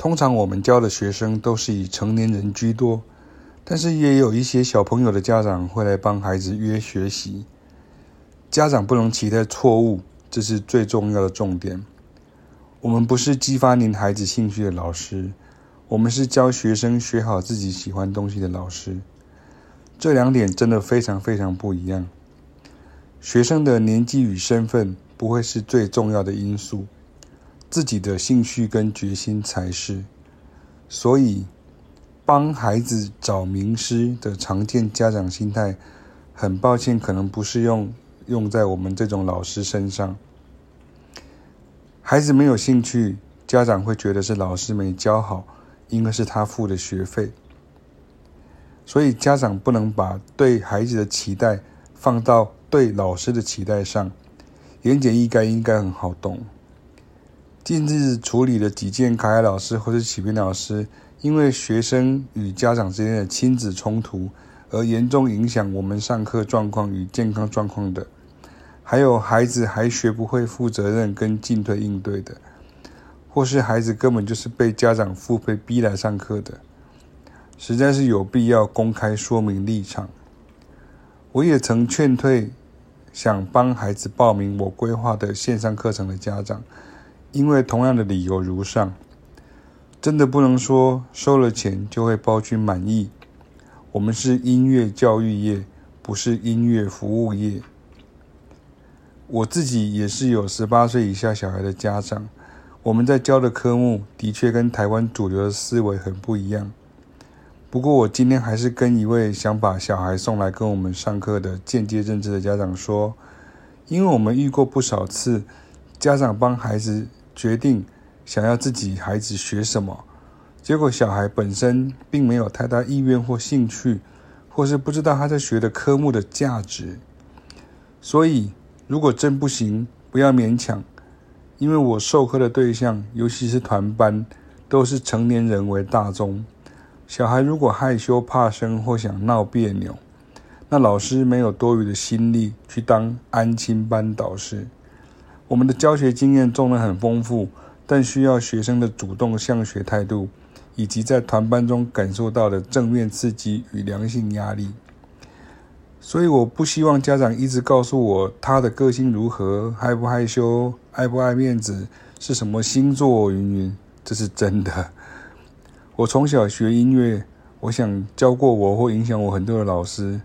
通常我们教的学生都是以成年人居多，但是也有一些小朋友的家长会来帮孩子约学习。家长不能期待错误，这是最重要的重点。我们不是激发您孩子兴趣的老师，我们是教学生学好自己喜欢东西的老师。这两点真的非常非常不一样。学生的年纪与身份不会是最重要的因素，自己的兴趣跟决心才是。所以，帮孩子找名师的常见家长心态，很抱歉，可能不适用用在我们这种老师身上。孩子没有兴趣，家长会觉得是老师没教好，应该是他付的学费。所以，家长不能把对孩子的期待放到对老师的期待上，言简意赅应该很好懂。近日处理了几件凯凯老师或者启明老师因为学生与家长之间的亲子冲突而严重影响我们上课状况与健康状况的，还有孩子还学不会负责任跟进退应对的，或是孩子根本就是被家长付费逼来上课的，实在是有必要公开说明立场。我也曾劝退。想帮孩子报名我规划的线上课程的家长，因为同样的理由如上，真的不能说收了钱就会包君满意。我们是音乐教育业，不是音乐服务业。我自己也是有十八岁以下小孩的家长，我们在教的科目的确跟台湾主流的思维很不一样。不过，我今天还是跟一位想把小孩送来跟我们上课的间接认知的家长说，因为我们遇过不少次，家长帮孩子决定想要自己孩子学什么，结果小孩本身并没有太大意愿或兴趣，或是不知道他在学的科目的价值。所以，如果真不行，不要勉强，因为我授课的对象，尤其是团班，都是成年人为大宗。小孩如果害羞怕生或想闹别扭，那老师没有多余的心力去当安亲班导师。我们的教学经验纵然很丰富，但需要学生的主动向学态度，以及在团班中感受到的正面刺激与良性压力。所以我不希望家长一直告诉我他的个性如何，害不害羞，爱不爱面子，是什么星座，云云，这是真的。我从小学音乐，我想教过我或影响我很多的老师，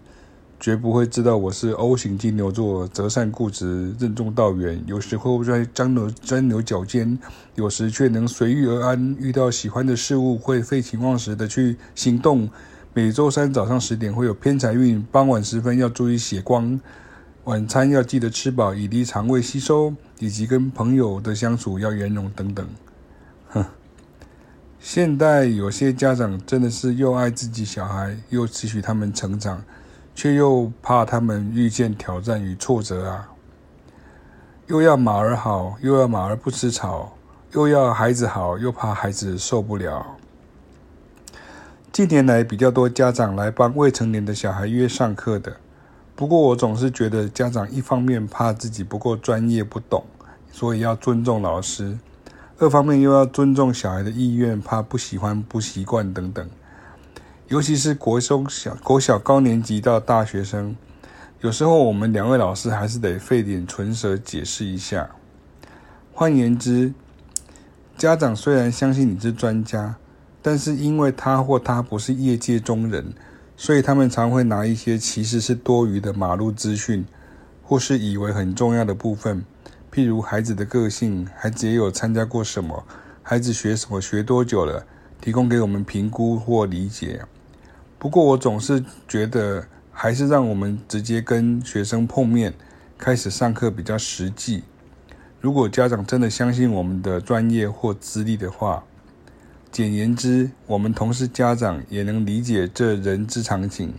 绝不会知道我是 O 型金牛座，择善固执，任重道远，有时候会钻牛钻牛角尖，有时却能随遇而安。遇到喜欢的事物，会废寝忘食的去行动。每周三早上十点会有偏财运，傍晚时分要注意血光，晚餐要记得吃饱，以利肠胃吸收，以及跟朋友的相处要圆融等等。哼。现代有些家长真的是又爱自己小孩，又期许他们成长，却又怕他们遇见挑战与挫折啊！又要马儿好，又要马儿不吃草，又要孩子好，又怕孩子受不了。近年来比较多家长来帮未成年的小孩约上课的，不过我总是觉得家长一方面怕自己不够专业不懂，所以要尊重老师。二方面又要尊重小孩的意愿，怕不喜欢、不习惯等等。尤其是国中小、国小高年级到大学生，有时候我们两位老师还是得费点唇舌解释一下。换言之，家长虽然相信你是专家，但是因为他或他不是业界中人，所以他们常会拿一些其实是多余的马路资讯，或是以为很重要的部分。譬如孩子的个性，孩子也有参加过什么，孩子学什么，学多久了，提供给我们评估或理解。不过我总是觉得，还是让我们直接跟学生碰面，开始上课比较实际。如果家长真的相信我们的专业或资历的话，简言之，我们同事家长，也能理解这人之常情。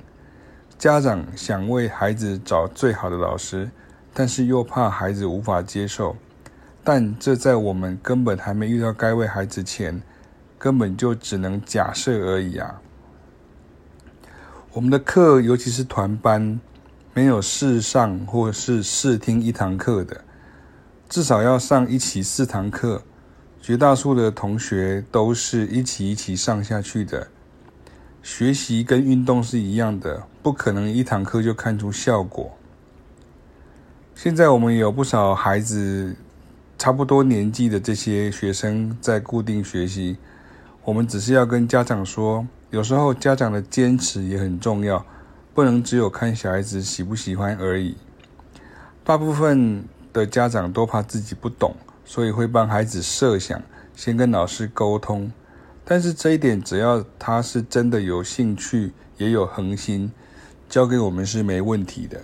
家长想为孩子找最好的老师。但是又怕孩子无法接受，但这在我们根本还没遇到该位孩子前，根本就只能假设而已啊。我们的课，尤其是团班，没有试上或是试听一堂课的，至少要上一起四堂课，绝大多数的同学都是一起一起上下去的。学习跟运动是一样的，不可能一堂课就看出效果。现在我们有不少孩子，差不多年纪的这些学生在固定学习，我们只是要跟家长说，有时候家长的坚持也很重要，不能只有看小孩子喜不喜欢而已。大部分的家长都怕自己不懂，所以会帮孩子设想，先跟老师沟通。但是这一点，只要他是真的有兴趣，也有恒心，交给我们是没问题的。